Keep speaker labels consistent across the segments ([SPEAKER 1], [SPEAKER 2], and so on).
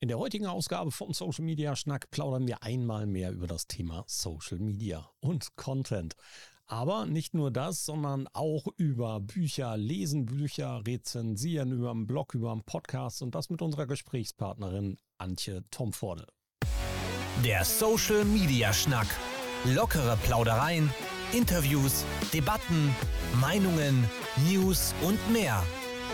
[SPEAKER 1] In der heutigen Ausgabe von Social Media Schnack plaudern wir einmal mehr über das Thema Social Media und Content. Aber nicht nur das, sondern auch über Bücher, lesen Bücher, rezensieren, über einen Blog, über einen Podcast und das mit unserer Gesprächspartnerin Antje Tomforde.
[SPEAKER 2] Der Social Media Schnack. Lockere Plaudereien, Interviews, Debatten, Meinungen, News und mehr.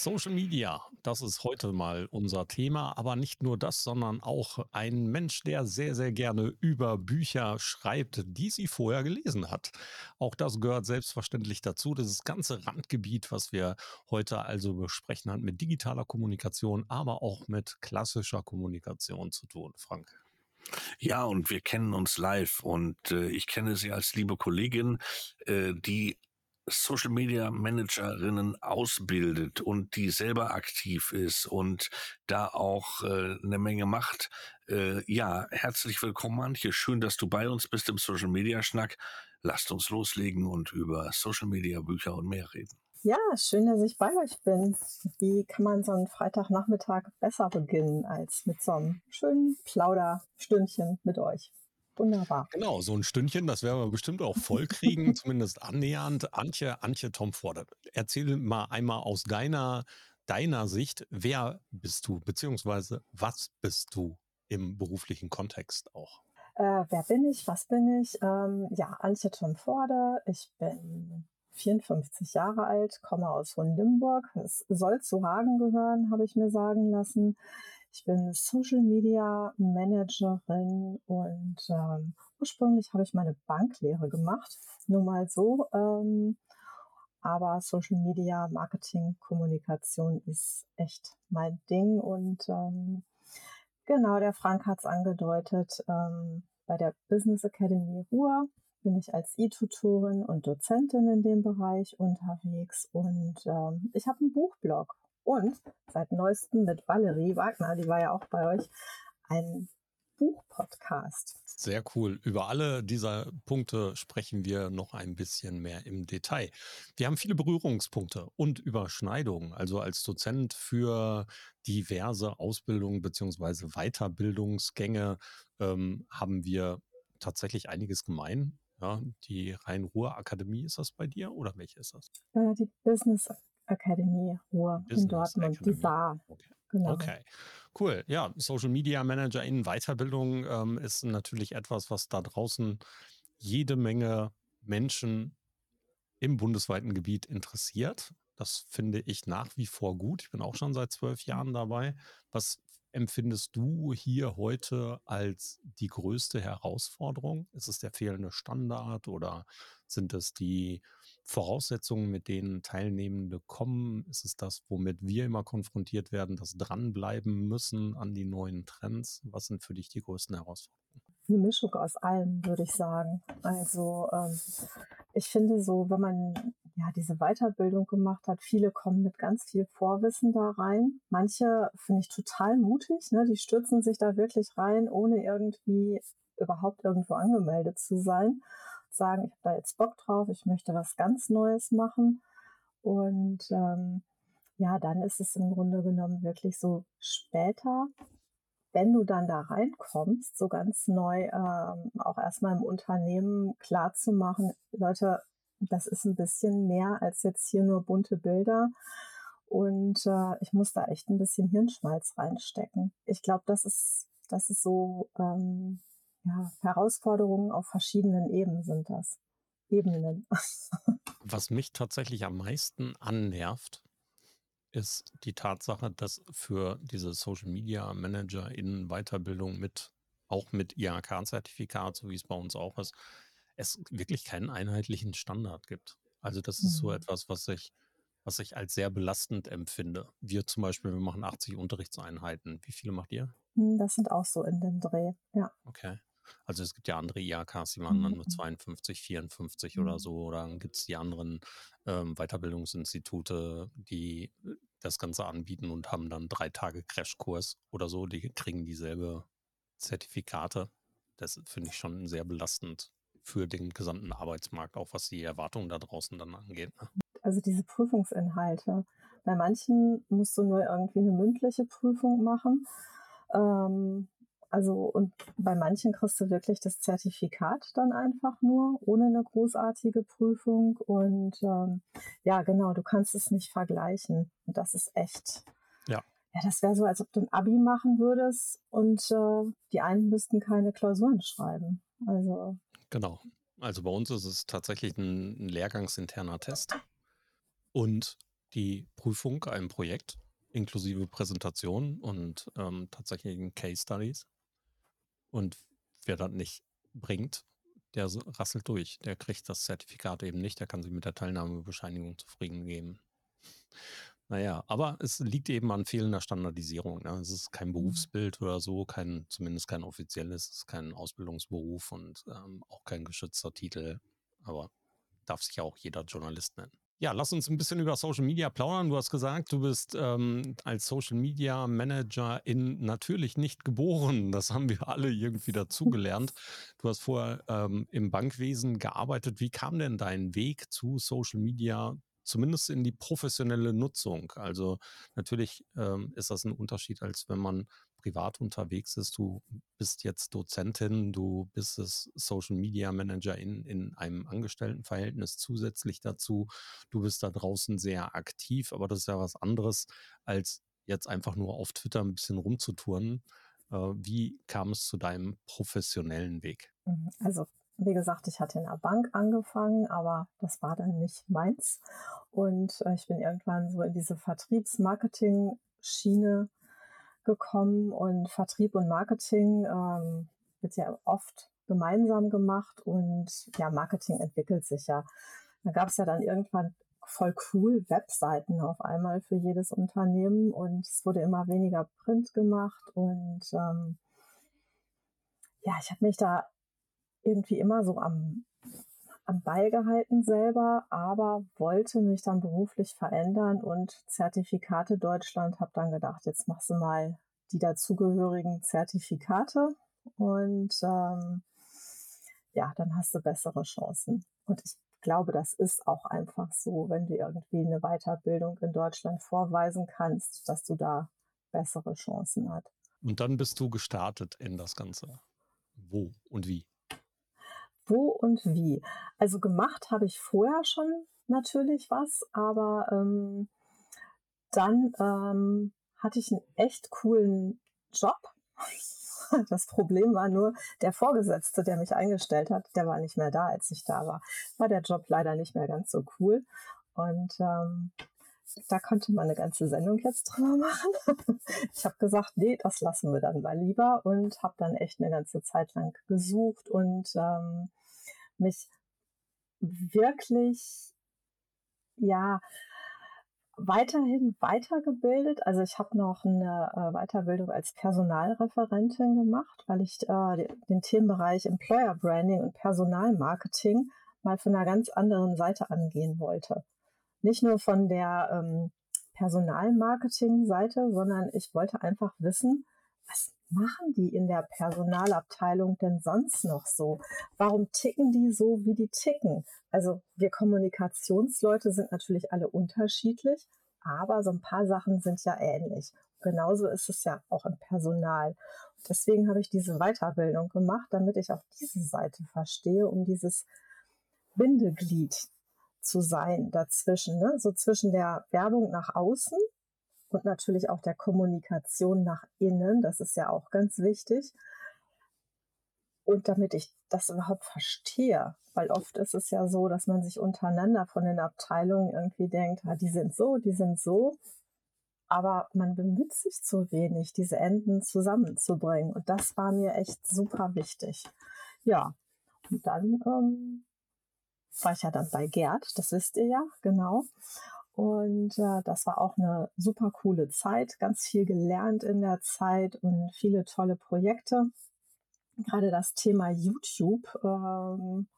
[SPEAKER 1] Social Media, das ist heute mal unser Thema, aber nicht nur das, sondern auch ein Mensch, der sehr, sehr gerne über Bücher schreibt, die sie vorher gelesen hat. Auch das gehört selbstverständlich dazu. Das ganze Randgebiet, was wir heute also besprechen, hat mit digitaler Kommunikation, aber auch mit klassischer Kommunikation zu tun. Frank.
[SPEAKER 3] Ja, und wir kennen uns live und äh, ich kenne sie als liebe Kollegin, äh, die Social Media Managerinnen ausbildet und die selber aktiv ist und da auch äh, eine Menge macht. Äh, ja, herzlich willkommen, Antje. Schön, dass du bei uns bist im Social Media Schnack. Lasst uns loslegen und über Social Media Bücher und mehr reden.
[SPEAKER 4] Ja, schön, dass ich bei euch bin. Wie kann man so einen Freitagnachmittag besser beginnen als mit so einem schönen Plauderstündchen mit euch? Wunderbar.
[SPEAKER 1] Genau, so ein Stündchen, das werden wir bestimmt auch voll kriegen, zumindest annähernd. Antje, Antje Tom fordert. Erzähl mal einmal aus deiner, deiner Sicht, wer bist du, beziehungsweise was bist du im beruflichen Kontext auch?
[SPEAKER 4] Äh, wer bin ich? Was bin ich? Ähm, ja, Antje Tom Forde. Ich bin 54 Jahre alt, komme aus Hohenlimburg. Es soll zu Hagen gehören, habe ich mir sagen lassen. Ich bin Social Media Managerin und ähm, ursprünglich habe ich meine Banklehre gemacht, nur mal so. Ähm, aber Social Media Marketing Kommunikation ist echt mein Ding und ähm, genau, der Frank hat es angedeutet. Ähm, bei der Business Academy Ruhr bin ich als E-Tutorin und Dozentin in dem Bereich unterwegs und ähm, ich habe einen Buchblog und seit neuestem mit Valerie Wagner, die war ja auch bei euch, ein Buchpodcast.
[SPEAKER 1] Sehr cool. Über alle dieser Punkte sprechen wir noch ein bisschen mehr im Detail. Wir haben viele Berührungspunkte und Überschneidungen. Also als Dozent für diverse Ausbildungen beziehungsweise Weiterbildungsgänge ähm, haben wir tatsächlich einiges gemein. Ja, die Rhein-Ruhr-Akademie ist das bei dir oder welche ist das?
[SPEAKER 4] Äh, die Business Academy Ruhr Business in Dortmund, Academy. die war.
[SPEAKER 1] Okay. Genau. okay, cool. Ja, Social Media Manager in Weiterbildung ähm, ist natürlich etwas, was da draußen jede Menge Menschen im bundesweiten Gebiet interessiert. Das finde ich nach wie vor gut. Ich bin auch schon seit zwölf Jahren dabei. Was empfindest du hier heute als die größte Herausforderung? Ist es der fehlende Standard oder sind es die Voraussetzungen, mit denen Teilnehmende kommen? Ist es das, womit wir immer konfrontiert werden, das dranbleiben müssen an die neuen Trends? Was sind für dich die größten Herausforderungen?
[SPEAKER 4] Eine Mischung aus allem, würde ich sagen. Also ähm, ich finde so, wenn man ja diese Weiterbildung gemacht hat, viele kommen mit ganz viel Vorwissen da rein. Manche finde ich total mutig, ne? die stürzen sich da wirklich rein, ohne irgendwie überhaupt irgendwo angemeldet zu sein sagen, ich habe da jetzt Bock drauf, ich möchte was ganz Neues machen. Und ähm, ja, dann ist es im Grunde genommen wirklich so später, wenn du dann da reinkommst, so ganz neu ähm, auch erstmal im Unternehmen klar zu machen, Leute, das ist ein bisschen mehr als jetzt hier nur bunte Bilder. Und äh, ich muss da echt ein bisschen Hirnschmalz reinstecken. Ich glaube, das ist, das ist so ähm, ja, Herausforderungen auf verschiedenen Ebenen sind das. Ebenen.
[SPEAKER 1] Was mich tatsächlich am meisten annervt, ist die Tatsache, dass für diese Social Media Manager in Weiterbildung mit, auch mit IHK-Zertifikat, so wie es bei uns auch ist, es wirklich keinen einheitlichen Standard gibt. Also das ist mhm. so etwas, was ich, was ich als sehr belastend empfinde. Wir zum Beispiel, wir machen 80 Unterrichtseinheiten. Wie viele macht ihr?
[SPEAKER 4] Hm, das sind auch so in dem Dreh, ja.
[SPEAKER 1] Okay. Also es gibt ja andere IHKs, die machen dann nur 52, mhm. 54 oder mhm. so. Oder dann gibt es die anderen ähm, Weiterbildungsinstitute, die äh, das Ganze anbieten und haben dann drei Tage Crashkurs oder so. Die kriegen dieselbe Zertifikate. Das finde ich schon sehr belastend für den gesamten Arbeitsmarkt, auch was die Erwartungen da draußen dann angeht. Ne?
[SPEAKER 4] Also diese Prüfungsinhalte. Bei manchen musst du nur irgendwie eine mündliche Prüfung machen. Ähm, also und bei manchen kriegst du wirklich das Zertifikat dann einfach nur, ohne eine großartige Prüfung. Und ähm, ja, genau, du kannst es nicht vergleichen. Und das ist echt.
[SPEAKER 1] Ja.
[SPEAKER 4] Ja, das wäre so, als ob du ein Abi machen würdest und äh, die einen müssten keine Klausuren schreiben. Also.
[SPEAKER 1] Genau. Also bei uns ist es tatsächlich ein, ein lehrgangsinterner Test und die Prüfung, ein Projekt inklusive Präsentation und ähm, tatsächlichen Case Studies. Und wer das nicht bringt, der rasselt durch. Der kriegt das Zertifikat eben nicht. Der kann sich mit der Teilnahmebescheinigung zufrieden geben. Naja, aber es liegt eben an fehlender Standardisierung. Ne? Es ist kein mhm. Berufsbild oder so, kein, zumindest kein offizielles, es ist kein Ausbildungsberuf und ähm, auch kein geschützter Titel. Aber darf sich ja auch jeder Journalist nennen. Ja, lass uns ein bisschen über Social Media plaudern. Du hast gesagt, du bist ähm, als Social Media Manager in natürlich nicht geboren. Das haben wir alle irgendwie dazugelernt. Du hast vorher ähm, im Bankwesen gearbeitet. Wie kam denn dein Weg zu Social Media zumindest in die professionelle Nutzung. Also natürlich ähm, ist das ein Unterschied, als wenn man privat unterwegs ist. Du bist jetzt Dozentin, du bist es Social Media Manager in, in einem Angestelltenverhältnis zusätzlich dazu. Du bist da draußen sehr aktiv, aber das ist ja was anderes, als jetzt einfach nur auf Twitter ein bisschen rumzutouren. Äh, wie kam es zu deinem professionellen Weg?
[SPEAKER 4] Mhm. Also wie gesagt, ich hatte in der Bank angefangen, aber das war dann nicht meins. Und äh, ich bin irgendwann so in diese Vertriebs-Marketing-Schiene gekommen und Vertrieb und Marketing ähm, wird ja oft gemeinsam gemacht und ja, Marketing entwickelt sich ja. Da gab es ja dann irgendwann voll cool Webseiten auf einmal für jedes Unternehmen und es wurde immer weniger Print gemacht und ähm, ja, ich habe mich da irgendwie immer so am, am Ball gehalten selber, aber wollte mich dann beruflich verändern und Zertifikate Deutschland, habe dann gedacht, jetzt machst du mal die dazugehörigen Zertifikate und ähm, ja, dann hast du bessere Chancen. Und ich glaube, das ist auch einfach so, wenn du irgendwie eine Weiterbildung in Deutschland vorweisen kannst, dass du da bessere Chancen hast.
[SPEAKER 1] Und dann bist du gestartet in das Ganze. Wo und wie?
[SPEAKER 4] Wo und wie. Also gemacht habe ich vorher schon natürlich was, aber ähm, dann ähm, hatte ich einen echt coolen Job. Das Problem war nur, der Vorgesetzte, der mich eingestellt hat, der war nicht mehr da, als ich da war. War der Job leider nicht mehr ganz so cool. Und ähm, da konnte man eine ganze Sendung jetzt drüber machen. Ich habe gesagt, nee, das lassen wir dann mal lieber und habe dann echt eine ganze Zeit lang gesucht und ähm, mich wirklich, ja, weiterhin weitergebildet. Also ich habe noch eine äh, Weiterbildung als Personalreferentin gemacht, weil ich äh, den Themenbereich Employer Branding und Personalmarketing mal von einer ganz anderen Seite angehen wollte. Nicht nur von der ähm, Personalmarketing-Seite, sondern ich wollte einfach wissen, was machen die in der Personalabteilung denn sonst noch so? Warum ticken die so, wie die ticken? Also wir Kommunikationsleute sind natürlich alle unterschiedlich, aber so ein paar Sachen sind ja ähnlich. Genauso ist es ja auch im Personal. Deswegen habe ich diese Weiterbildung gemacht, damit ich auch diese Seite verstehe, um dieses Bindeglied zu sein dazwischen, ne? so zwischen der Werbung nach außen und natürlich auch der Kommunikation nach innen. Das ist ja auch ganz wichtig. Und damit ich das überhaupt verstehe, weil oft ist es ja so, dass man sich untereinander von den Abteilungen irgendwie denkt, ah, die sind so, die sind so, aber man bemüht sich zu wenig, diese Enden zusammenzubringen. Und das war mir echt super wichtig. Ja, und dann ähm, war ich ja dann bei Gerd, das wisst ihr ja, genau. Und äh, das war auch eine super coole Zeit, ganz viel gelernt in der Zeit und viele tolle Projekte. gerade das Thema YouTube ähm,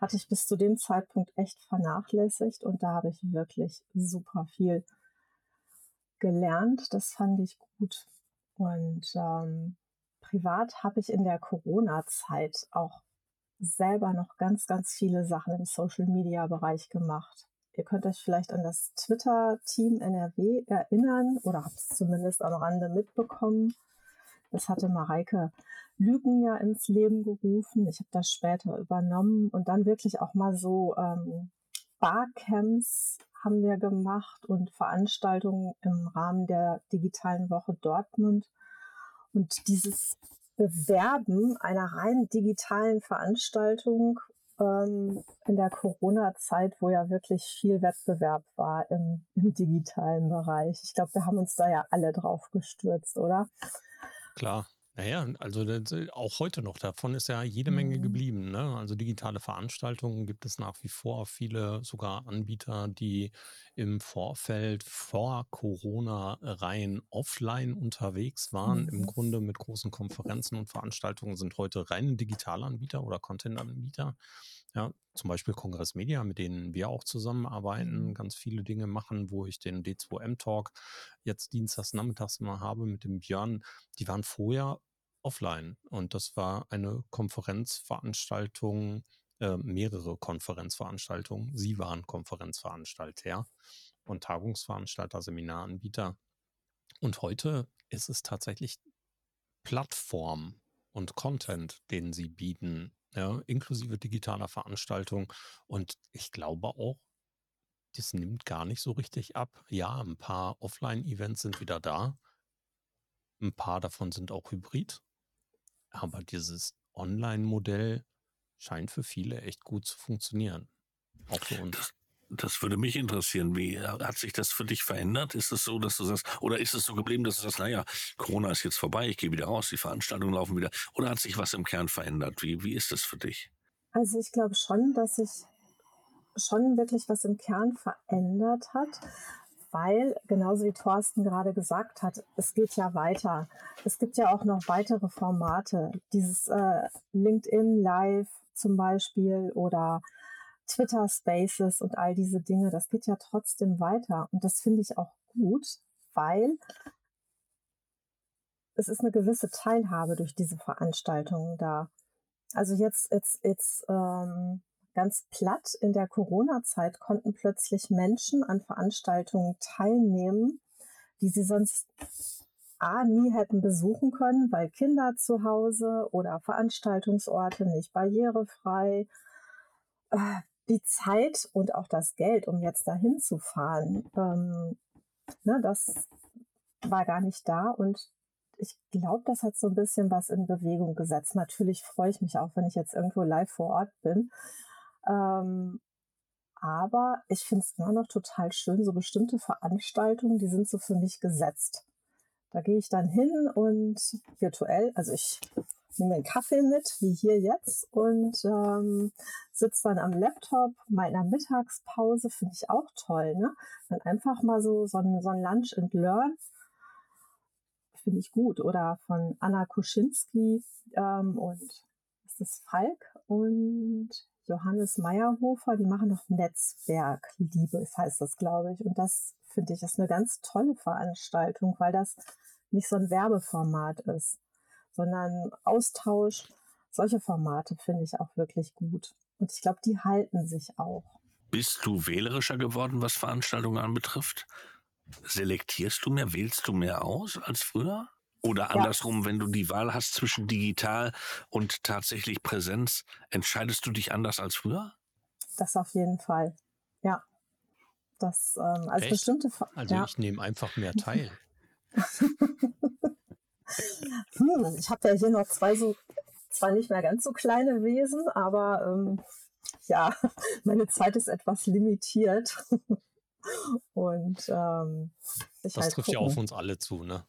[SPEAKER 4] hatte ich bis zu dem Zeitpunkt echt vernachlässigt und da habe ich wirklich super viel gelernt. Das fand ich gut. Und ähm, privat habe ich in der Corona-Zeit auch selber noch ganz, ganz viele Sachen im Social-Media-Bereich gemacht. Ihr könnt euch vielleicht an das Twitter-Team NRW erinnern oder habt es zumindest am Rande mitbekommen. Das hatte Mareike Lügen ja ins Leben gerufen. Ich habe das später übernommen und dann wirklich auch mal so ähm, Barcamps haben wir gemacht und Veranstaltungen im Rahmen der digitalen Woche Dortmund. Und dieses Bewerben einer rein digitalen Veranstaltung ähm, in der Corona-Zeit, wo ja wirklich viel Wettbewerb war im, im digitalen Bereich. Ich glaube, wir haben uns da ja alle drauf gestürzt, oder?
[SPEAKER 1] Klar. Naja, also auch heute noch, davon ist ja jede Menge
[SPEAKER 4] Mhm.
[SPEAKER 1] geblieben. Ne? Also digitale Veranstaltungen gibt es nach wie vor viele sogar Anbieter, die im Vorfeld vor Corona rein offline unterwegs waren. Im
[SPEAKER 4] Mhm.
[SPEAKER 1] Grunde mit großen Konferenzen und Veranstaltungen sind heute reine Digitalanbieter oder Content-Anbieter. Ja, zum Beispiel Kongress Media, mit denen wir auch zusammenarbeiten,
[SPEAKER 4] Mhm.
[SPEAKER 1] ganz viele Dinge machen, wo ich den D2M-Talk jetzt dienstags nachmittags immer habe mit dem Björn. Die waren vorher offline und das war eine Konferenzveranstaltung, äh, mehrere Konferenzveranstaltungen. Sie waren Konferenzveranstalter und Tagungsveranstalter, Seminaranbieter. Und heute ist es tatsächlich Plattform und Content, den sie bieten, ja, inklusive digitaler Veranstaltung. Und ich glaube auch, das nimmt gar nicht so richtig ab. Ja, ein paar Offline-Events sind wieder da. Ein paar davon sind auch hybrid. Aber dieses Online-Modell scheint für viele echt gut zu funktionieren. Auch für uns.
[SPEAKER 3] Das, das würde mich interessieren. Wie hat sich das für dich verändert? Ist es so, dass du sagst, oder ist es so geblieben, dass du sagst, naja, Corona ist jetzt vorbei, ich gehe wieder raus, die Veranstaltungen laufen wieder? Oder hat sich was im Kern verändert? Wie, wie ist das für dich?
[SPEAKER 4] Also ich glaube schon, dass sich schon wirklich was im Kern verändert hat, weil, genauso wie Thorsten gerade gesagt hat, es geht ja weiter. Es gibt ja auch noch weitere Formate, dieses äh, LinkedIn Live zum Beispiel oder Twitter Spaces und all diese Dinge, das geht ja trotzdem weiter. Und das finde ich auch gut, weil es ist eine gewisse Teilhabe durch diese Veranstaltungen da. Also jetzt, jetzt, jetzt ähm, ganz platt in der Corona-Zeit konnten plötzlich Menschen an Veranstaltungen teilnehmen, die sie sonst A, nie hätten besuchen können, weil Kinder zu Hause oder Veranstaltungsorte nicht barrierefrei. Äh, die Zeit und auch das Geld, um jetzt dahin zu fahren, ähm, ne, das war gar nicht da. Und ich glaube, das hat so ein bisschen was in Bewegung gesetzt. Natürlich freue ich mich auch, wenn ich jetzt irgendwo live vor Ort bin. Ähm, aber ich finde es immer noch total schön, so bestimmte Veranstaltungen, die sind so für mich gesetzt. Da gehe ich dann hin und virtuell, also ich nehme einen Kaffee mit, wie hier jetzt, und ähm, sitze dann am Laptop meiner Mittagspause, finde ich auch toll. Ne? Dann einfach mal so, so ein, so ein Lunch and Learn, finde ich gut. Oder von Anna Kuschinski ähm, und ist Falk und Johannes Meyerhofer, die machen noch Netzwerkliebe, heißt das, glaube ich. Und das finde ich ist eine ganz tolle Veranstaltung, weil das nicht so ein Werbeformat ist, sondern Austausch. Solche Formate finde ich auch wirklich gut. Und ich glaube, die halten sich auch.
[SPEAKER 3] Bist du wählerischer geworden, was Veranstaltungen anbetrifft? Selektierst du mehr, wählst du mehr aus als früher? Oder andersrum, ja. wenn du die Wahl hast zwischen digital und tatsächlich Präsenz, entscheidest du dich anders als früher?
[SPEAKER 4] Das auf jeden Fall. Ja. Das ähm, als
[SPEAKER 1] Echt?
[SPEAKER 4] bestimmte.
[SPEAKER 1] Also
[SPEAKER 4] ja.
[SPEAKER 1] ich nehme einfach mehr teil.
[SPEAKER 4] hm, ich habe ja hier noch zwei so, zwar nicht mehr ganz so kleine Wesen, aber ähm, ja, meine Zeit ist etwas limitiert. Und ähm,
[SPEAKER 1] das
[SPEAKER 4] halt
[SPEAKER 1] trifft
[SPEAKER 4] gucken.
[SPEAKER 1] ja auf uns alle zu, ne?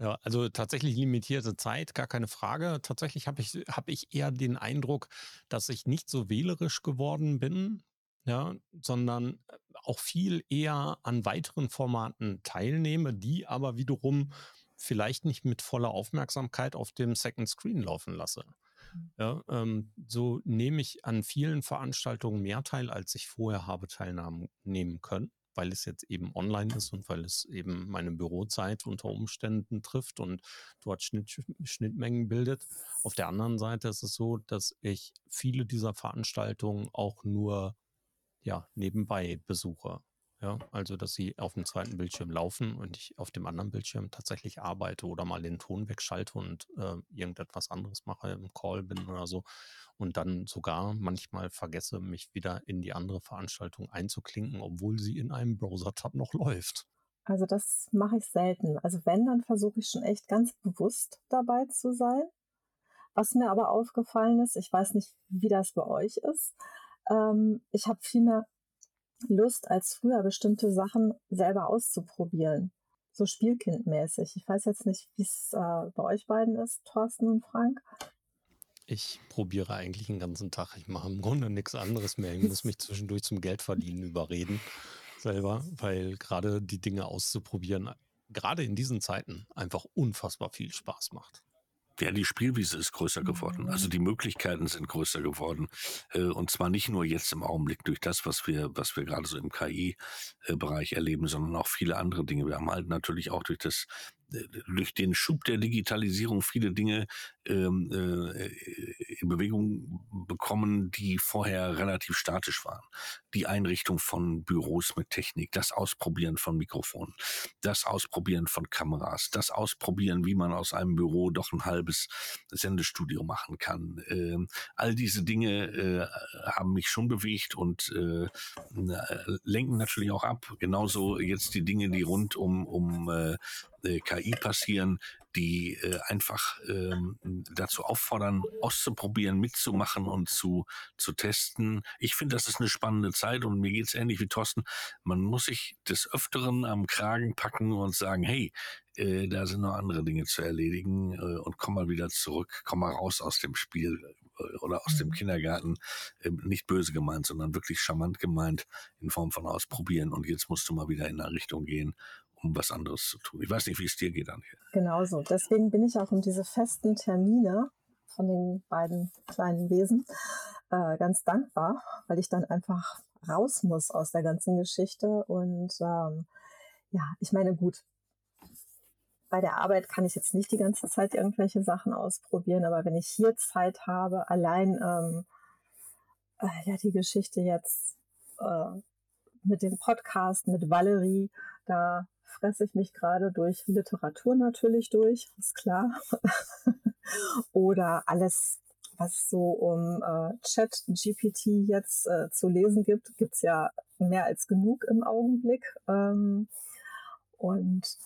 [SPEAKER 1] Ja, also tatsächlich limitierte Zeit, gar keine Frage. Tatsächlich habe ich, hab ich eher den Eindruck, dass ich nicht so wählerisch geworden bin, ja, sondern auch viel eher an weiteren Formaten teilnehme, die aber wiederum vielleicht nicht mit voller Aufmerksamkeit auf dem Second Screen laufen lasse. Mhm. Ja, ähm, so nehme ich an vielen Veranstaltungen mehr teil, als ich vorher habe teilnehmen können, weil es jetzt eben online ist und weil es eben meine Bürozeit unter Umständen trifft und dort Schnitt, Schnittmengen bildet. Auf der anderen Seite ist es so, dass ich viele dieser Veranstaltungen auch nur ja, nebenbei besuche. Ja, also, dass sie auf dem zweiten Bildschirm laufen und ich auf dem anderen Bildschirm tatsächlich arbeite oder mal den Ton wegschalte und äh, irgendetwas anderes mache, im Call bin oder so. Und dann sogar manchmal vergesse, mich wieder in die andere Veranstaltung einzuklinken, obwohl sie in einem Browser-Tab noch läuft.
[SPEAKER 4] Also das mache ich selten. Also wenn, dann versuche ich schon echt ganz bewusst dabei zu sein. Was mir aber aufgefallen ist, ich weiß nicht, wie das bei euch ist, ähm, ich habe viel mehr Lust als früher, bestimmte Sachen selber auszuprobieren. So spielkindmäßig. Ich weiß jetzt nicht, wie es äh, bei euch beiden ist, Thorsten und Frank.
[SPEAKER 1] Ich probiere eigentlich den ganzen Tag. Ich mache im Grunde nichts anderes mehr. Ich muss mich zwischendurch zum Geldverdienen überreden selber, weil gerade die Dinge auszuprobieren, gerade in diesen Zeiten, einfach unfassbar viel Spaß macht.
[SPEAKER 3] Ja, die Spielwiese ist größer geworden. Also die Möglichkeiten sind größer geworden. Äh, und zwar nicht nur jetzt im Augenblick durch das, was wir, was wir gerade so im KI-Bereich erleben, sondern auch viele andere Dinge. Wir haben halt natürlich auch durch das durch den Schub der Digitalisierung viele Dinge ähm, äh, in Bewegung bekommen, die vorher relativ statisch waren. Die Einrichtung von Büros mit Technik, das Ausprobieren von Mikrofonen, das Ausprobieren von Kameras, das Ausprobieren, wie man aus einem Büro doch ein halbes Sendestudio machen kann. Ähm, all diese Dinge äh, haben mich schon bewegt und äh, lenken natürlich auch ab. Genauso jetzt die Dinge, die rund um, um äh, äh, KI passieren, die äh, einfach ähm, dazu auffordern, auszuprobieren, mitzumachen und zu, zu testen. Ich finde, das ist eine spannende Zeit und mir geht's ähnlich wie Thorsten. Man muss sich des Öfteren am Kragen packen und sagen, hey, äh, da sind noch andere Dinge zu erledigen äh, und komm mal wieder zurück, komm mal raus aus dem Spiel äh, oder aus dem mhm. Kindergarten. Äh, nicht böse gemeint, sondern wirklich charmant gemeint in Form von ausprobieren und jetzt musst du mal wieder in eine Richtung gehen um was anderes zu tun. Ich weiß nicht, wie es dir geht, Antje.
[SPEAKER 4] Genauso. Deswegen bin ich auch um diese festen Termine von den beiden kleinen Wesen äh, ganz dankbar, weil ich dann einfach raus muss aus der ganzen Geschichte. Und ähm, ja, ich meine, gut, bei der Arbeit kann ich jetzt nicht die ganze Zeit irgendwelche Sachen ausprobieren, aber wenn ich hier Zeit habe, allein ähm, äh, ja die Geschichte jetzt äh, mit dem Podcast mit Valerie, da fresse ich mich gerade durch Literatur natürlich durch, ist klar. Oder alles, was so um äh, Chat GPT jetzt äh, zu lesen gibt, gibt's ja mehr als genug im Augenblick. Ähm, und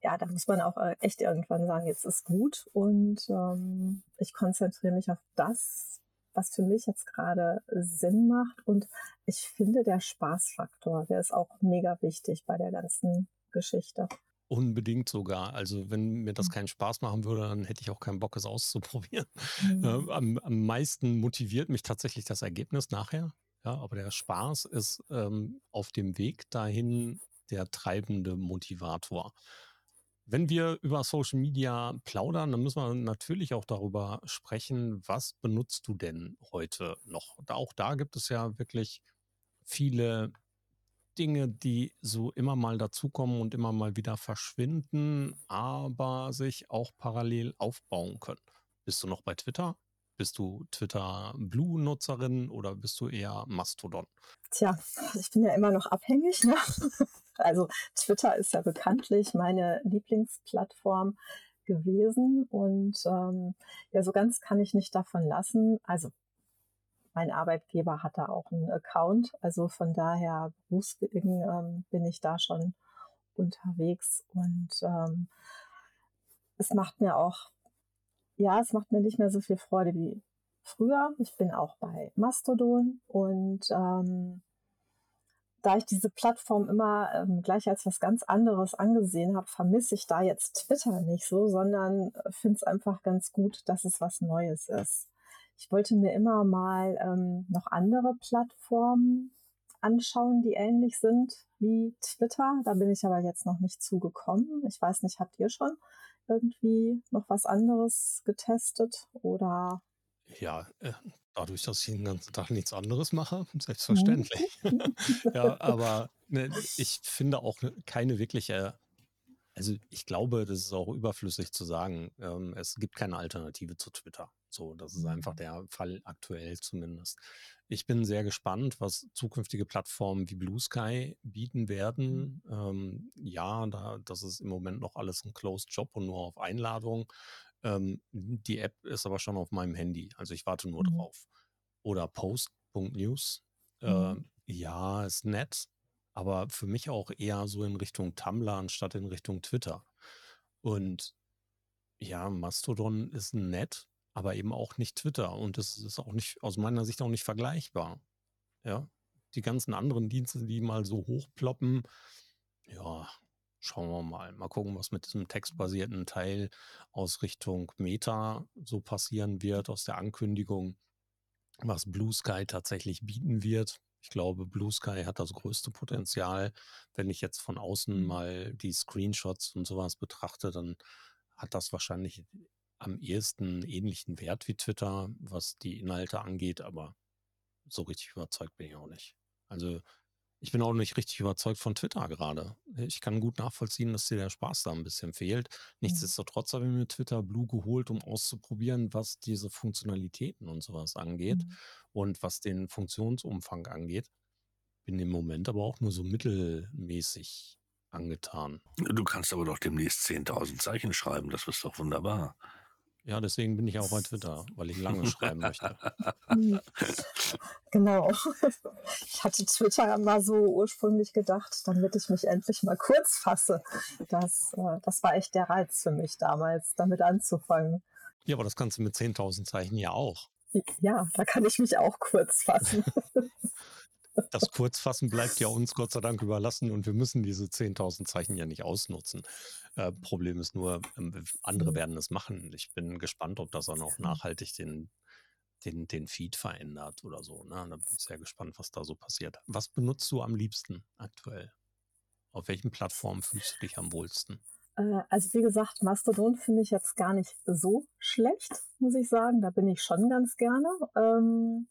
[SPEAKER 4] ja, da muss man auch äh, echt irgendwann sagen, jetzt ist gut. Und ähm, ich konzentriere mich auf das, was für mich jetzt gerade Sinn macht. Und ich finde, der Spaßfaktor, der ist auch mega wichtig bei der ganzen Geschichte.
[SPEAKER 1] Unbedingt sogar. Also wenn mir das mhm. keinen Spaß machen würde, dann hätte ich auch keinen Bock, es auszuprobieren. Mhm. am, am, meisten motiviert mich tatsächlich das Ergebnis nachher. Ja, aber der Spaß ist ähm, auf dem Weg dahin der treibende Motivator. Wenn wir über Social Media plaudern, dann müssen wir natürlich auch darüber sprechen, was benutzt du denn heute noch? Auch da gibt es ja wirklich viele Dinge, die so immer mal dazukommen und immer mal wieder verschwinden, aber sich auch parallel aufbauen können. Bist du noch bei Twitter? Bist du Twitter Blue-Nutzerin oder bist du eher Mastodon?
[SPEAKER 4] Tja, ich bin ja immer noch abhängig. Ne? Also Twitter ist ja bekanntlich meine Lieblingsplattform gewesen und ähm, ja, so ganz kann ich nicht davon lassen. Also mein Arbeitgeber hat da auch einen Account, also von daher berufswegen ähm, bin ich da schon unterwegs und ähm, es macht mir auch ja, es macht mir nicht mehr so viel Freude wie früher. Ich bin auch bei Mastodon und ähm, da ich diese Plattform immer ähm, gleich als was ganz anderes angesehen habe, vermisse ich da jetzt Twitter nicht so, sondern finde es einfach ganz gut, dass es was Neues ist. Ich wollte mir immer mal ähm, noch andere Plattformen anschauen, die ähnlich sind wie Twitter. Da bin ich aber jetzt noch nicht zugekommen. Ich weiß nicht, habt ihr schon irgendwie noch was anderes getestet oder?
[SPEAKER 1] Ja, äh, dadurch, dass ich den ganzen Tag nichts anderes mache, selbstverständlich. ja, aber ne, ich finde auch keine wirkliche also ich glaube, das ist auch überflüssig zu sagen. Ähm, es gibt keine Alternative zu Twitter. So, das ist einfach mhm. der Fall aktuell zumindest. Ich bin sehr gespannt, was zukünftige Plattformen wie Blue Sky bieten werden. Mhm. Ähm, ja, da, das ist im Moment noch alles ein Closed Job und nur auf Einladung. Ähm, die App ist aber schon auf meinem Handy, also ich warte nur mhm. drauf. Oder Post.news. Äh, mhm. Ja, ist nett, aber für mich auch eher so in Richtung Tumblr anstatt in Richtung Twitter. Und ja, Mastodon ist nett, aber eben auch nicht Twitter. Und es ist auch nicht, aus meiner Sicht auch nicht vergleichbar. Ja, die ganzen anderen Dienste, die mal so hochploppen, ja, schauen wir mal. Mal gucken, was mit diesem textbasierten Teil aus Richtung Meta so passieren wird, aus der Ankündigung, was Blue Sky tatsächlich bieten wird. Ich glaube, Blue Sky hat das größte Potenzial. Wenn ich jetzt von außen mhm. mal die Screenshots und sowas betrachte, dann hat das wahrscheinlich am ehesten ähnlichen Wert wie Twitter, was die Inhalte angeht, aber so richtig überzeugt bin ich auch nicht. Also ich bin auch nicht richtig überzeugt von Twitter gerade. Ich kann gut nachvollziehen, dass dir der Spaß da ein bisschen fehlt. Nichtsdestotrotz habe ich mir Twitter Blue geholt, um auszuprobieren, was diese Funktionalitäten und sowas angeht mhm. und was den Funktionsumfang angeht. Bin im Moment aber auch nur so mittelmäßig angetan.
[SPEAKER 3] Du kannst aber doch demnächst 10.000 Zeichen schreiben, das ist doch wunderbar.
[SPEAKER 1] Ja, deswegen bin ich auch bei Twitter, weil ich lange schreiben möchte.
[SPEAKER 4] Genau. Ich hatte Twitter mal so ursprünglich gedacht, damit ich mich endlich mal kurz fasse. Das, äh, das war echt der Reiz für mich damals, damit anzufangen.
[SPEAKER 1] Ja, aber das kannst du mit 10.000 Zeichen ja auch.
[SPEAKER 4] Ja, da kann ich mich auch kurz fassen.
[SPEAKER 1] Das Kurzfassen bleibt ja uns Gott sei Dank überlassen und wir müssen diese 10.000 Zeichen ja nicht ausnutzen. Äh, Problem ist nur, ähm, andere mhm. werden es machen. Ich bin gespannt, ob das dann auch nachhaltig den, den, den Feed verändert oder so. Ne? Da bin ich sehr gespannt, was da so passiert. Was benutzt du am liebsten aktuell? Auf welchen Plattformen fühlst du dich am wohlsten?
[SPEAKER 4] Äh, also wie gesagt, Mastodon finde ich jetzt gar nicht so schlecht, muss ich sagen. Da bin ich schon ganz gerne. Ähm,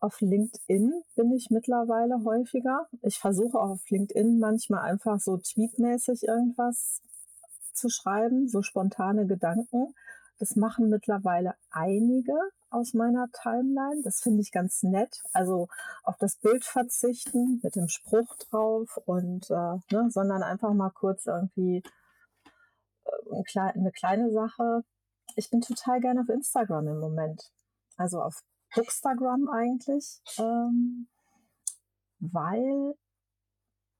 [SPEAKER 4] auf LinkedIn bin ich mittlerweile häufiger. Ich versuche auch auf LinkedIn manchmal einfach so tweetmäßig irgendwas zu schreiben, so spontane Gedanken. Das machen mittlerweile einige aus meiner Timeline. Das finde ich ganz nett. Also auf das Bild verzichten mit dem Spruch drauf und äh, ne, sondern einfach mal kurz irgendwie äh, eine kleine Sache. Ich bin total gerne auf Instagram im Moment. Also auf Bookstagram eigentlich, ähm, weil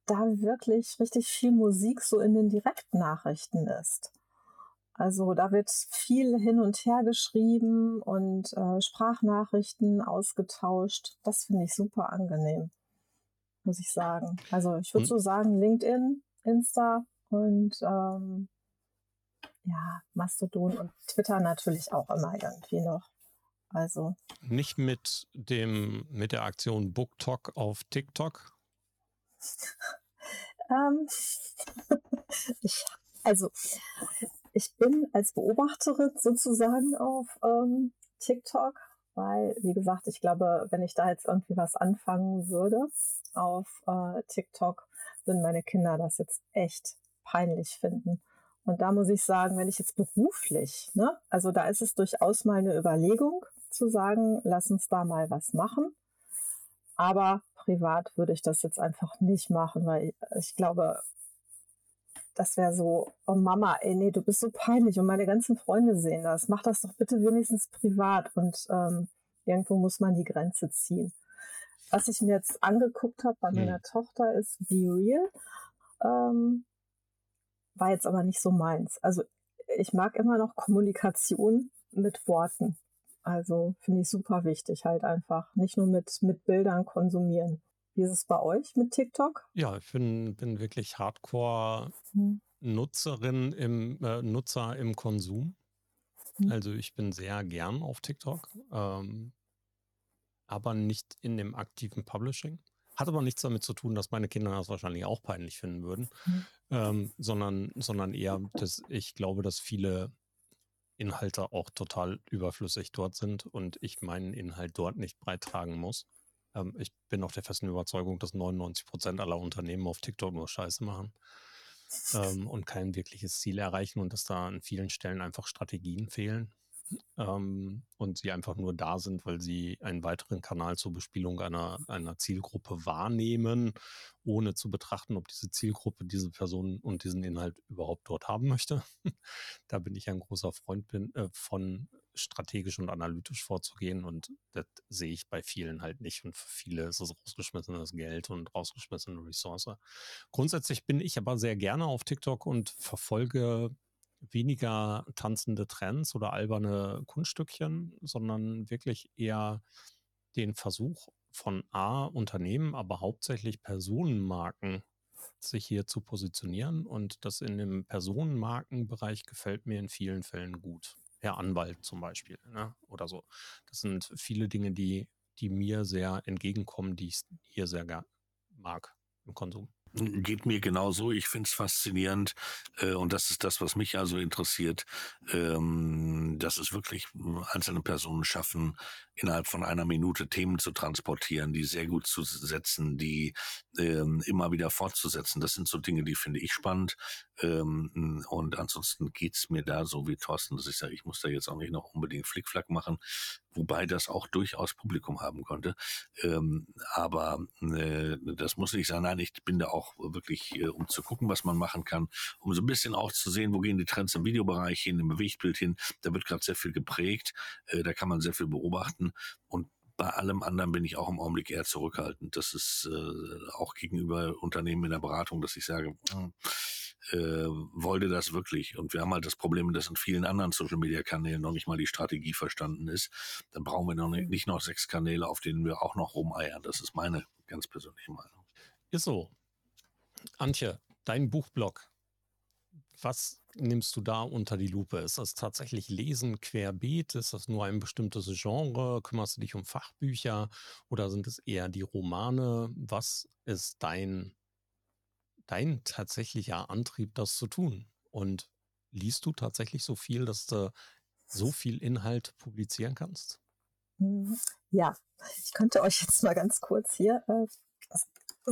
[SPEAKER 4] da wirklich richtig viel Musik so in den Direktnachrichten ist. Also da wird viel hin und her geschrieben und äh, Sprachnachrichten ausgetauscht. Das finde ich super angenehm, muss ich sagen. Also ich würde hm. so sagen, LinkedIn, Insta und ähm, ja, Mastodon und Twitter natürlich auch immer irgendwie noch. Also.
[SPEAKER 1] Nicht mit dem, mit der Aktion BookTok auf TikTok?
[SPEAKER 4] ähm, ich, also, ich bin als Beobachterin sozusagen auf ähm, TikTok, weil, wie gesagt, ich glaube, wenn ich da jetzt irgendwie was anfangen würde auf äh, TikTok, würden meine Kinder das jetzt echt peinlich finden. Und da muss ich sagen, wenn ich jetzt beruflich, ne, also da ist es durchaus mal eine Überlegung, zu sagen, lass uns da mal was machen. Aber privat würde ich das jetzt einfach nicht machen, weil ich glaube, das wäre so, oh Mama, ey, nee, du bist so peinlich und meine ganzen Freunde sehen das. Mach das doch bitte wenigstens privat und ähm, irgendwo muss man die Grenze ziehen. Was ich mir jetzt angeguckt habe bei meiner mhm. Tochter ist Be Real. Ähm, war jetzt aber nicht so meins. Also ich mag immer noch Kommunikation mit Worten. Also finde ich super wichtig, halt einfach nicht nur mit, mit Bildern konsumieren. Wie ist es bei euch mit TikTok?
[SPEAKER 1] Ja, ich bin, bin wirklich Hardcore-Nutzerin im äh, Nutzer im Konsum. Hm. Also ich bin sehr gern auf TikTok, ähm, aber nicht in dem aktiven Publishing. Hat aber nichts damit zu tun, dass meine Kinder das wahrscheinlich auch peinlich finden würden, mhm. ähm, sondern, sondern eher, dass ich glaube, dass viele Inhalte auch total überflüssig dort sind und ich meinen Inhalt dort nicht breit tragen muss. Ähm, ich bin auch der festen Überzeugung, dass 99 Prozent aller Unternehmen auf TikTok nur Scheiße machen ähm, und kein wirkliches Ziel erreichen und dass da an vielen Stellen einfach Strategien fehlen ähm, und sie einfach nur da sind, weil sie einen weiteren Kanal zur Bespielung einer, einer Zielgruppe wahrnehmen, ohne zu betrachten, ob diese Zielgruppe diese Person und diesen Inhalt überhaupt dort haben möchte. da bin ich ein großer Freund bin, äh, von strategisch und analytisch vorzugehen und das sehe ich bei vielen halt nicht und für viele ist es rausgeschmissenes Geld und rausgeschmissene Ressource. Grundsätzlich bin ich aber sehr gerne auf TikTok und verfolge weniger tanzende Trends oder alberne Kunststückchen, sondern wirklich eher den Versuch von A, Unternehmen, aber hauptsächlich Personenmarken, sich hier zu positionieren. Und das in dem Personenmarkenbereich gefällt mir in vielen Fällen gut. Herr Anwalt zum Beispiel ne? oder so. Das sind viele Dinge, die, die mir sehr entgegenkommen, die ich hier sehr mag im Konsum.
[SPEAKER 3] Geht mir genauso. Ich finde es faszinierend äh, und das ist das, was mich also interessiert, ähm, dass es wirklich einzelne Personen schaffen, innerhalb von einer Minute Themen zu transportieren, die sehr gut zu setzen, die ähm, immer wieder fortzusetzen. Das sind so Dinge, die finde ich spannend. Ähm, und ansonsten geht's mir da so wie Thorsten, dass ich sage, ich muss da jetzt auch nicht noch unbedingt Flickflack machen, wobei das auch durchaus Publikum haben konnte. Ähm, aber äh, das muss nicht sein. Nein, ich bin da auch wirklich, äh, um zu gucken, was man machen kann, um so ein bisschen auch zu sehen, wo gehen die Trends im Videobereich hin, im Bewegtbild hin. Da wird gerade sehr viel geprägt. Äh, da kann man sehr viel beobachten. Und bei allem anderen bin ich auch im Augenblick eher zurückhaltend. Das ist äh, auch gegenüber Unternehmen in der Beratung, dass ich sage, äh, wollte das wirklich? Und wir haben halt das Problem, dass in vielen anderen Social-Media-Kanälen noch nicht mal die Strategie verstanden ist. Dann brauchen wir noch nicht, nicht noch sechs Kanäle, auf denen wir auch noch rumeiern. Das ist meine ganz persönliche Meinung.
[SPEAKER 1] Ist so. Antje, dein Buchblog. Was nimmst du da unter die Lupe? Ist das tatsächlich Lesen querbeet? Ist das nur ein bestimmtes Genre? Kümmerst du dich um Fachbücher oder sind es eher die Romane? Was ist dein dein tatsächlicher Antrieb, das zu tun? Und liest du tatsächlich so viel, dass du so viel Inhalt publizieren kannst?
[SPEAKER 4] Hm, ja, ich könnte euch jetzt mal ganz kurz hier, äh,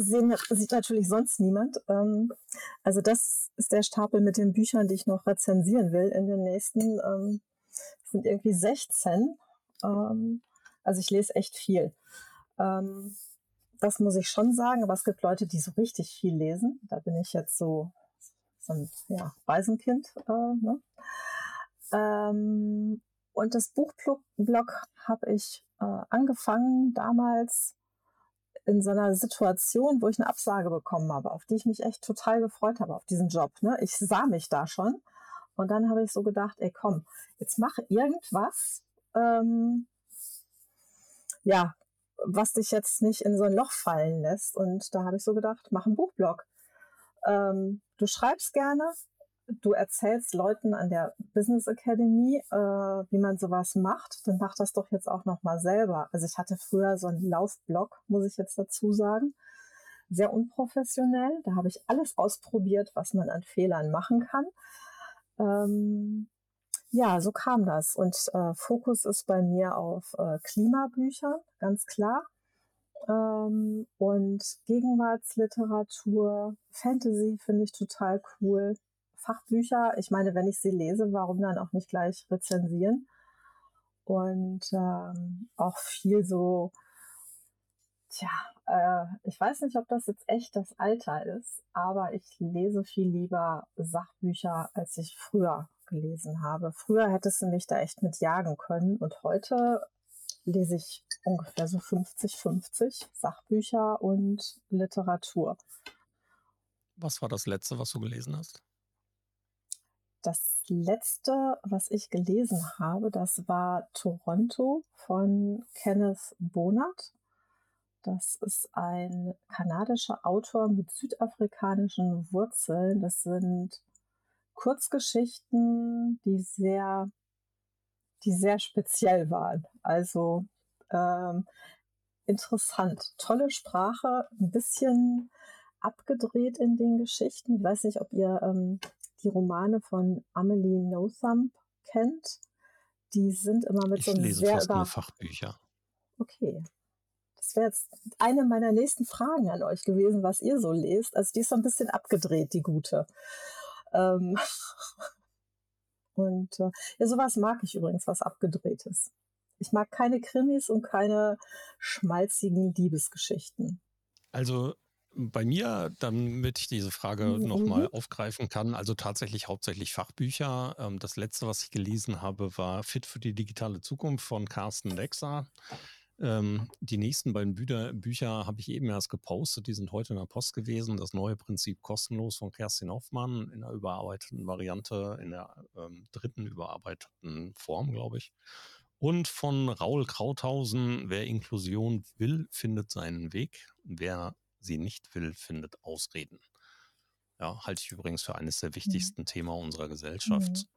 [SPEAKER 4] sehen, sieht natürlich sonst niemand. Ähm, also das ist der Stapel mit den Büchern, die ich noch rezensieren will in den nächsten, ähm, sind irgendwie 16. Ähm, also ich lese echt viel. Ähm, das muss ich schon sagen, aber es gibt Leute, die so richtig viel lesen. Da bin ich jetzt so, so ein ja, Waisenkind. Äh, ne? ähm, und das Buchblog habe ich äh, angefangen damals in so einer Situation, wo ich eine Absage bekommen habe, auf die ich mich echt total gefreut habe, auf diesen Job. Ne? Ich sah mich da schon. Und dann habe ich so gedacht, ey komm, jetzt mach irgendwas, ähm, ja, was dich jetzt nicht in so ein Loch fallen lässt. Und da habe ich so gedacht, mach einen Buchblog. Ähm, du schreibst gerne, du erzählst Leuten an der Business Academy, äh, wie man sowas macht, dann mach das doch jetzt auch noch mal selber. Also ich hatte früher so einen Laufblog, muss ich jetzt dazu sagen, sehr unprofessionell. Da habe ich alles ausprobiert, was man an Fehlern machen kann. Ähm, ja, so kam das. Und äh, Fokus ist bei mir auf äh, Klimabüchern, ganz klar. Ähm, und Gegenwartsliteratur, Fantasy finde ich total cool. Fachbücher, ich meine, wenn ich sie lese, warum dann auch nicht gleich rezensieren? Und ähm, auch viel so, tja, äh, ich weiß nicht, ob das jetzt echt das Alter ist, aber ich lese viel lieber Sachbücher, als ich früher gelesen habe. Früher hättest du mich da echt mit jagen können und heute lese ich ungefähr so 50-50 Sachbücher und Literatur.
[SPEAKER 1] Was war das letzte, was du gelesen hast?
[SPEAKER 4] Das letzte, was ich gelesen habe, das war Toronto von Kenneth Bonat. Das ist ein kanadischer Autor mit südafrikanischen Wurzeln. Das sind Kurzgeschichten, die sehr, die sehr speziell waren. Also ähm, interessant. Tolle Sprache, ein bisschen abgedreht in den Geschichten. Ich weiß nicht, ob ihr ähm, die Romane von Amelie Nothumb kennt. Die sind immer mit
[SPEAKER 1] ich
[SPEAKER 4] so einem
[SPEAKER 1] lese
[SPEAKER 4] sehr
[SPEAKER 1] fast
[SPEAKER 4] über
[SPEAKER 1] nur Fachbücher.
[SPEAKER 4] Okay. Das wäre jetzt eine meiner nächsten Fragen an euch gewesen, was ihr so lest. Also die ist so ein bisschen abgedreht, die gute. Ähm und äh, ja, sowas mag ich übrigens, was abgedrehtes. Ich mag keine Krimis und keine schmalzigen Liebesgeschichten.
[SPEAKER 1] Also bei mir, damit ich diese Frage
[SPEAKER 4] Mhm.
[SPEAKER 1] nochmal aufgreifen kann, also tatsächlich hauptsächlich Fachbücher. Ähm, das letzte, was ich gelesen habe, war Fit für die digitale Zukunft von Carsten Lexer. Ähm, die nächsten beiden Bücher, Bücher habe ich eben erst gepostet, die sind heute in der Post gewesen. Das neue Prinzip kostenlos von Kerstin Hoffmann in der überarbeiteten Variante, in der ähm, dritten überarbeiteten Form, glaube ich. Und von Raul Krauthausen, wer Inklusion will, findet seinen Weg. Wer sie nicht will, findet Ausreden. Ja, halte ich übrigens für eines der
[SPEAKER 4] Mhm.
[SPEAKER 1] wichtigsten Themen unserer Gesellschaft,
[SPEAKER 4] Mhm.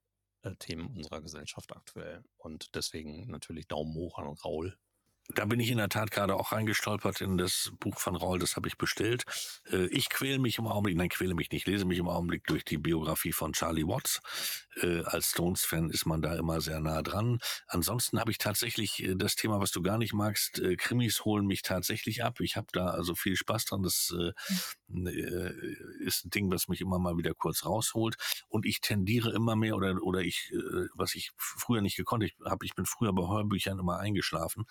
[SPEAKER 1] äh, Themen unserer Gesellschaft aktuell. Und deswegen natürlich Daumen hoch an Raul.
[SPEAKER 3] Da bin ich in der Tat gerade auch reingestolpert in das Buch von Raul, das habe ich bestellt. Äh, Ich quäle mich im Augenblick, nein, quäle mich nicht, lese mich im Augenblick durch die Biografie von Charlie Watts. Äh, Als Stones-Fan ist man da immer sehr nah dran. Ansonsten habe ich tatsächlich äh, das Thema, was du gar nicht magst, Krimis holen mich tatsächlich ab. Ich habe da also viel Spaß dran. Das äh, äh, ist ein Ding, was mich immer mal wieder kurz rausholt. Und ich tendiere immer mehr oder oder ich, was ich früher nicht gekonnt, habe, ich bin früher bei Hörbüchern immer eingeschlafen.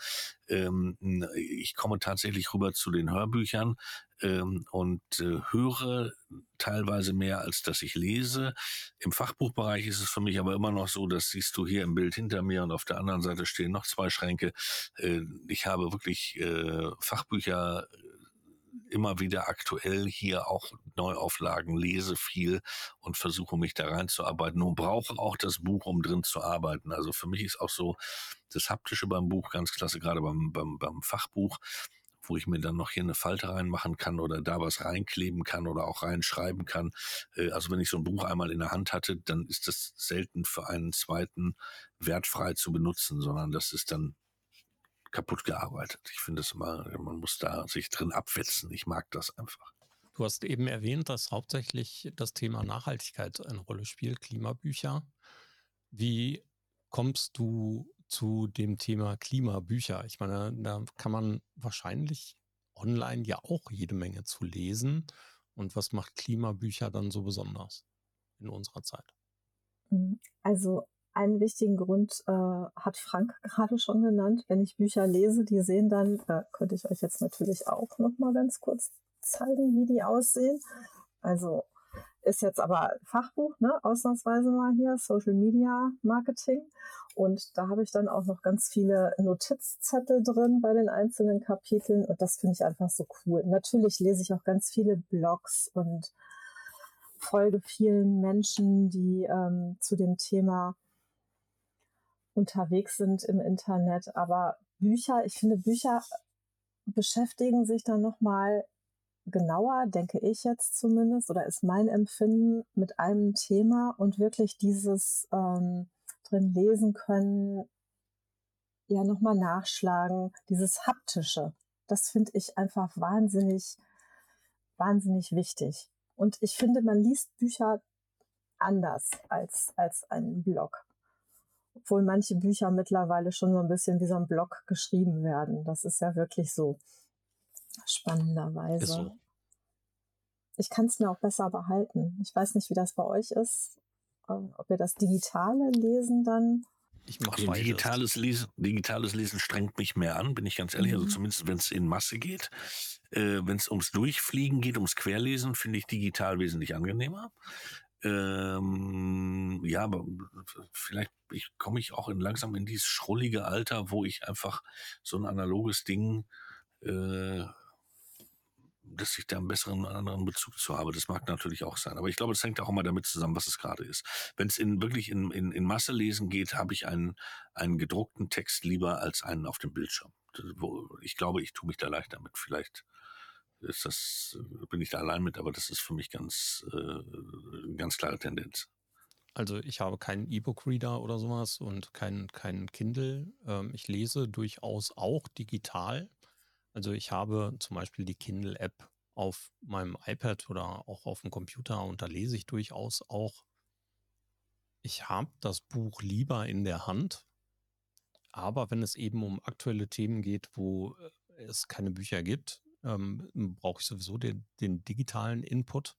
[SPEAKER 3] Ähm, ich komme tatsächlich rüber zu den Hörbüchern ähm, und äh, höre teilweise mehr, als dass ich lese. Im Fachbuchbereich ist es für mich aber immer noch so, das siehst du hier im Bild hinter mir und auf der anderen Seite stehen noch zwei Schränke. Äh, ich habe wirklich äh, Fachbücher immer wieder aktuell hier auch Neuauflagen, lese viel und versuche mich da reinzuarbeiten und brauche auch das Buch, um drin zu arbeiten. Also für mich ist auch so das Haptische beim Buch ganz klasse, gerade beim, beim, beim Fachbuch, wo ich mir dann noch hier eine Falte reinmachen kann oder da was reinkleben kann oder auch reinschreiben kann. Äh, Also wenn ich so ein Buch einmal in der Hand hatte, dann ist das selten für einen zweiten wertfrei zu benutzen, sondern das ist dann kaputt gearbeitet. Ich finde es immer, man muss da sich drin abwetzen. Ich mag das einfach.
[SPEAKER 1] Du hast eben erwähnt, dass hauptsächlich das Thema Nachhaltigkeit eine Rolle spielt, Klimabücher. Wie kommst du zu dem Thema Klimabücher? Ich meine, da kann man wahrscheinlich online ja auch jede Menge zu lesen. Und was macht Klimabücher dann so besonders in unserer Zeit?
[SPEAKER 4] Mhm. Also einen wichtigen Grund äh, hat Frank gerade schon genannt. Wenn ich Bücher lese, die sehen dann, äh, könnte ich euch jetzt natürlich auch noch mal ganz kurz zeigen, wie die aussehen. Also ist jetzt aber Fachbuch, ne, ausnahmsweise mal hier, Social Media Marketing. Und da habe ich dann auch noch ganz viele Notizzettel drin bei den einzelnen Kapiteln. Und das finde ich einfach so cool. Natürlich lese ich auch ganz viele Blogs und folge vielen Menschen, die ähm, zu dem Thema unterwegs sind im Internet. Aber Bücher, ich finde, Bücher beschäftigen sich dann nochmal genauer, denke ich jetzt zumindest, oder ist mein Empfinden mit einem Thema und wirklich dieses ähm, drin lesen können, ja nochmal nachschlagen, dieses haptische, das finde ich einfach wahnsinnig, wahnsinnig wichtig. Und ich finde, man liest Bücher anders als, als einen Blog. Obwohl manche Bücher mittlerweile schon so ein bisschen wie so ein Blog geschrieben werden. Das ist ja wirklich so spannenderweise.
[SPEAKER 1] Ist so.
[SPEAKER 4] Ich kann es mir auch besser behalten. Ich weiß nicht, wie das bei euch ist. äh, Ob ihr das digitale Lesen dann.
[SPEAKER 1] Ich mache
[SPEAKER 3] Also digitales Lesen, digitales Lesen strengt mich mehr an, bin ich ganz ehrlich. Also
[SPEAKER 4] Mhm.
[SPEAKER 3] zumindest wenn es in Masse geht. Äh, wenn es ums Durchfliegen geht, ums Querlesen, finde ich digital wesentlich angenehmer. Ähm, ja, aber vielleicht ich, komme ich auch in, langsam in dieses schrullige Alter, wo ich einfach so ein analoges Ding, äh, dass ich da einen besseren, anderen Bezug zu habe. Das mag natürlich auch sein. Aber ich glaube, das hängt auch immer damit zusammen, was es gerade ist. Wenn es in wirklich in, in, in Masse lesen geht, habe ich einen, einen gedruckten Text lieber als einen auf dem Bildschirm. Das, wo, ich glaube, ich tue mich da leicht damit. Vielleicht ist das, bin ich da allein mit, aber das ist für mich ganz, äh, ganz klare Tendenz.
[SPEAKER 1] Also ich habe keinen E-Book-Reader oder sowas und keinen kein Kindle. Ähm, ich lese durchaus auch digital. Also ich habe zum Beispiel die Kindle-App auf meinem iPad oder auch auf dem Computer und da lese ich durchaus auch. Ich habe das Buch lieber in der Hand, aber wenn es eben um aktuelle Themen geht, wo äh, es keine Bücher gibt, ähm, brauche ich sowieso den, den digitalen Input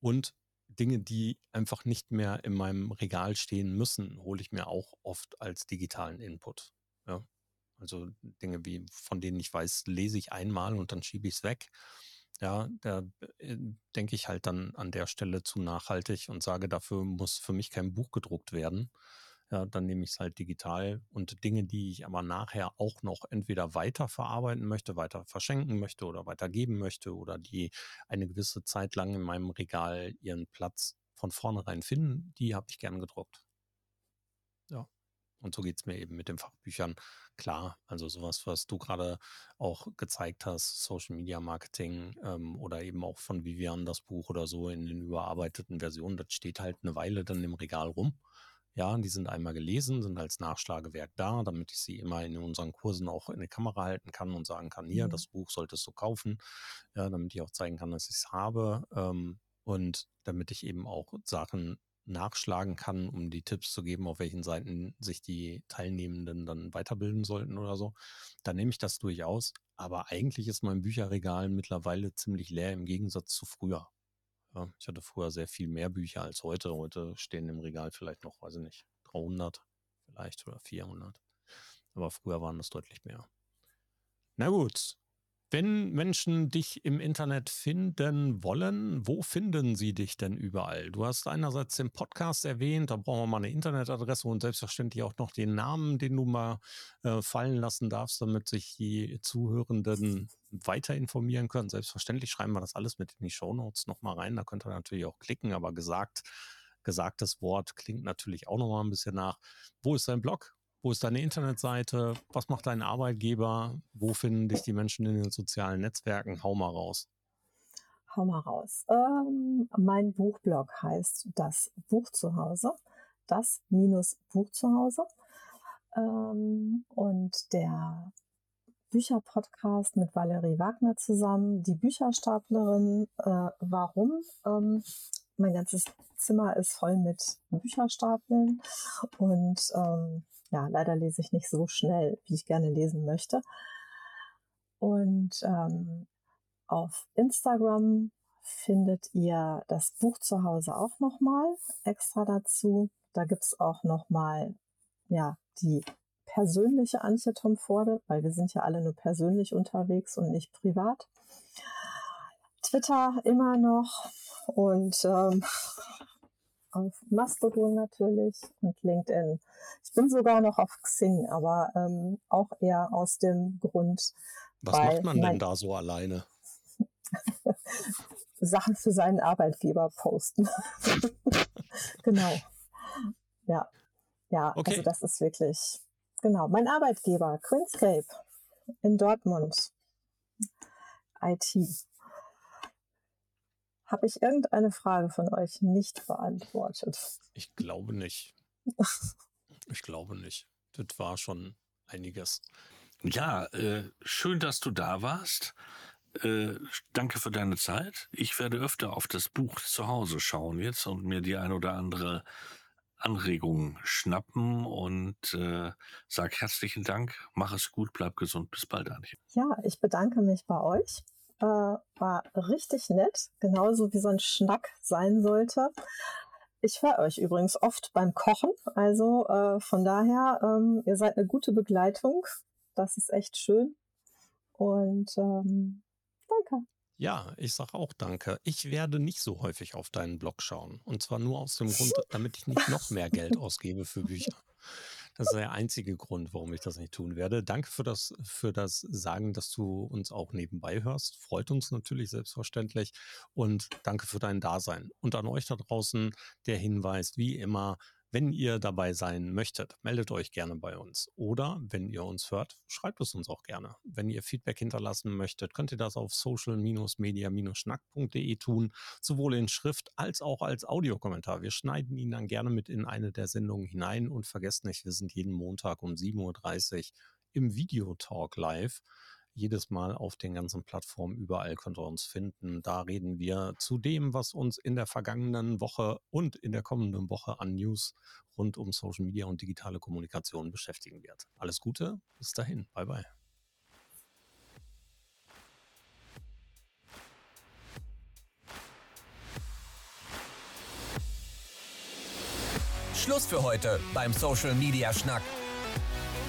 [SPEAKER 1] und Dinge, die einfach nicht mehr in meinem Regal stehen müssen, hole ich mir auch oft als digitalen Input. Ja. Also Dinge wie, von denen ich weiß, lese ich einmal und dann schiebe ich es weg. Ja, da äh, denke ich halt dann an der Stelle zu nachhaltig und sage, dafür muss für mich kein Buch gedruckt werden. Ja, dann nehme ich es halt digital und Dinge, die ich aber nachher auch noch entweder weiter verarbeiten möchte, weiter verschenken möchte oder weitergeben möchte oder die eine gewisse Zeit lang in meinem Regal ihren Platz von vornherein finden, die habe ich gern gedruckt. Ja. Und so geht es mir eben mit den Fachbüchern. Klar, also sowas, was du gerade auch gezeigt hast, Social Media Marketing ähm, oder eben auch von Vivian das Buch oder so in den überarbeiteten Versionen, das steht halt eine Weile dann im Regal rum. Ja, die sind einmal gelesen, sind als Nachschlagewerk da, damit ich sie immer in unseren Kursen auch in die Kamera halten kann und sagen kann, hier, mhm. das Buch solltest du kaufen, ja, damit ich auch zeigen kann, dass ich es habe ähm, und damit ich eben auch Sachen nachschlagen kann, um die Tipps zu geben, auf welchen Seiten sich die Teilnehmenden dann weiterbilden sollten oder so, dann nehme ich das durchaus. Aber eigentlich ist mein Bücherregal mittlerweile ziemlich leer im Gegensatz zu früher. Ich hatte früher sehr viel mehr Bücher als heute. Heute stehen im Regal vielleicht noch, weiß ich nicht, 300 vielleicht oder 400. Aber früher waren das deutlich mehr. Na gut, wenn Menschen dich im Internet finden wollen, wo finden sie dich denn überall? Du hast einerseits den Podcast erwähnt, da brauchen wir mal eine Internetadresse und selbstverständlich auch noch den Namen, den du mal äh, fallen lassen darfst, damit sich die Zuhörenden weiter informieren können. Selbstverständlich schreiben wir das alles mit in die Shownotes nochmal rein. Da könnt ihr natürlich auch klicken, aber gesagt, gesagtes Wort klingt natürlich auch nochmal ein bisschen nach. Wo ist dein Blog? Wo ist deine Internetseite? Was macht dein Arbeitgeber? Wo finden dich die Menschen in den sozialen Netzwerken? Hau mal raus.
[SPEAKER 4] Hau mal raus. Ähm, mein Buchblog heißt Das Buch zu Hause. Das minus Buch zu Hause. Ähm, und der Bücherpodcast mit Valerie Wagner zusammen, die Bücherstaplerin. Äh, warum? Ähm, mein ganzes Zimmer ist voll mit Bücherstapeln und ähm, ja, leider lese ich nicht so schnell, wie ich gerne lesen möchte. Und ähm, auf Instagram findet ihr das Buch zu Hause auch nochmal extra dazu. Da gibt es auch nochmal ja, die persönliche Antje Tom Forde, weil wir sind ja alle nur persönlich unterwegs und nicht privat. Twitter immer noch und ähm, auf Mastodon natürlich und LinkedIn. Ich bin sogar noch auf Xing, aber ähm, auch eher aus dem Grund.
[SPEAKER 1] Was macht man denn da so alleine?
[SPEAKER 4] Sachen für seinen Arbeitgeber posten. genau. Ja. Ja, also okay. also das ist wirklich, genau, mein Arbeitgeber, Queenscape in Dortmund. IT. Habe ich irgendeine Frage von euch nicht beantwortet?
[SPEAKER 1] Ich glaube nicht. ich glaube nicht. Das war schon einiges.
[SPEAKER 3] Ja, äh, schön, dass du da warst. Äh, danke für deine Zeit. Ich werde öfter auf das Buch zu Hause schauen jetzt und mir die ein oder andere Anregung schnappen und äh, sag herzlichen Dank. Mach es gut, bleib gesund. Bis bald, Antje.
[SPEAKER 4] Ja, ich bedanke mich bei euch äh, war richtig nett, genauso wie so ein Schnack sein sollte. Ich höre euch übrigens oft beim Kochen, also äh, von daher, ähm, ihr seid eine gute Begleitung. Das ist echt schön. Und ähm, danke.
[SPEAKER 1] Ja, ich sage auch danke. Ich werde nicht so häufig auf deinen Blog schauen. Und zwar nur aus dem Grund, damit ich nicht noch mehr Geld ausgebe für Bücher. Das ist der einzige Grund, warum ich das nicht tun werde. Danke für das, für das Sagen, dass du uns auch nebenbei hörst. Freut uns natürlich selbstverständlich. Und danke für dein Dasein. Und an euch da draußen der Hinweis, wie immer, wenn ihr dabei sein möchtet, meldet euch gerne bei uns. Oder wenn ihr uns hört, schreibt es uns auch gerne. Wenn ihr Feedback hinterlassen möchtet, könnt ihr das auf social-media-schnack.de tun, sowohl in Schrift als auch als Audiokommentar. Wir schneiden ihn dann gerne mit in eine der Sendungen hinein und vergesst nicht, wir sind jeden Montag um 7.30 Uhr im Videotalk live. Jedes Mal auf den ganzen Plattformen. Überall könnt ihr uns finden. Da reden wir zu dem, was uns in der vergangenen Woche und in der kommenden Woche an News rund um Social Media und digitale Kommunikation beschäftigen wird. Alles Gute, bis dahin. Bye bye.
[SPEAKER 2] Schluss für heute beim Social Media Schnack.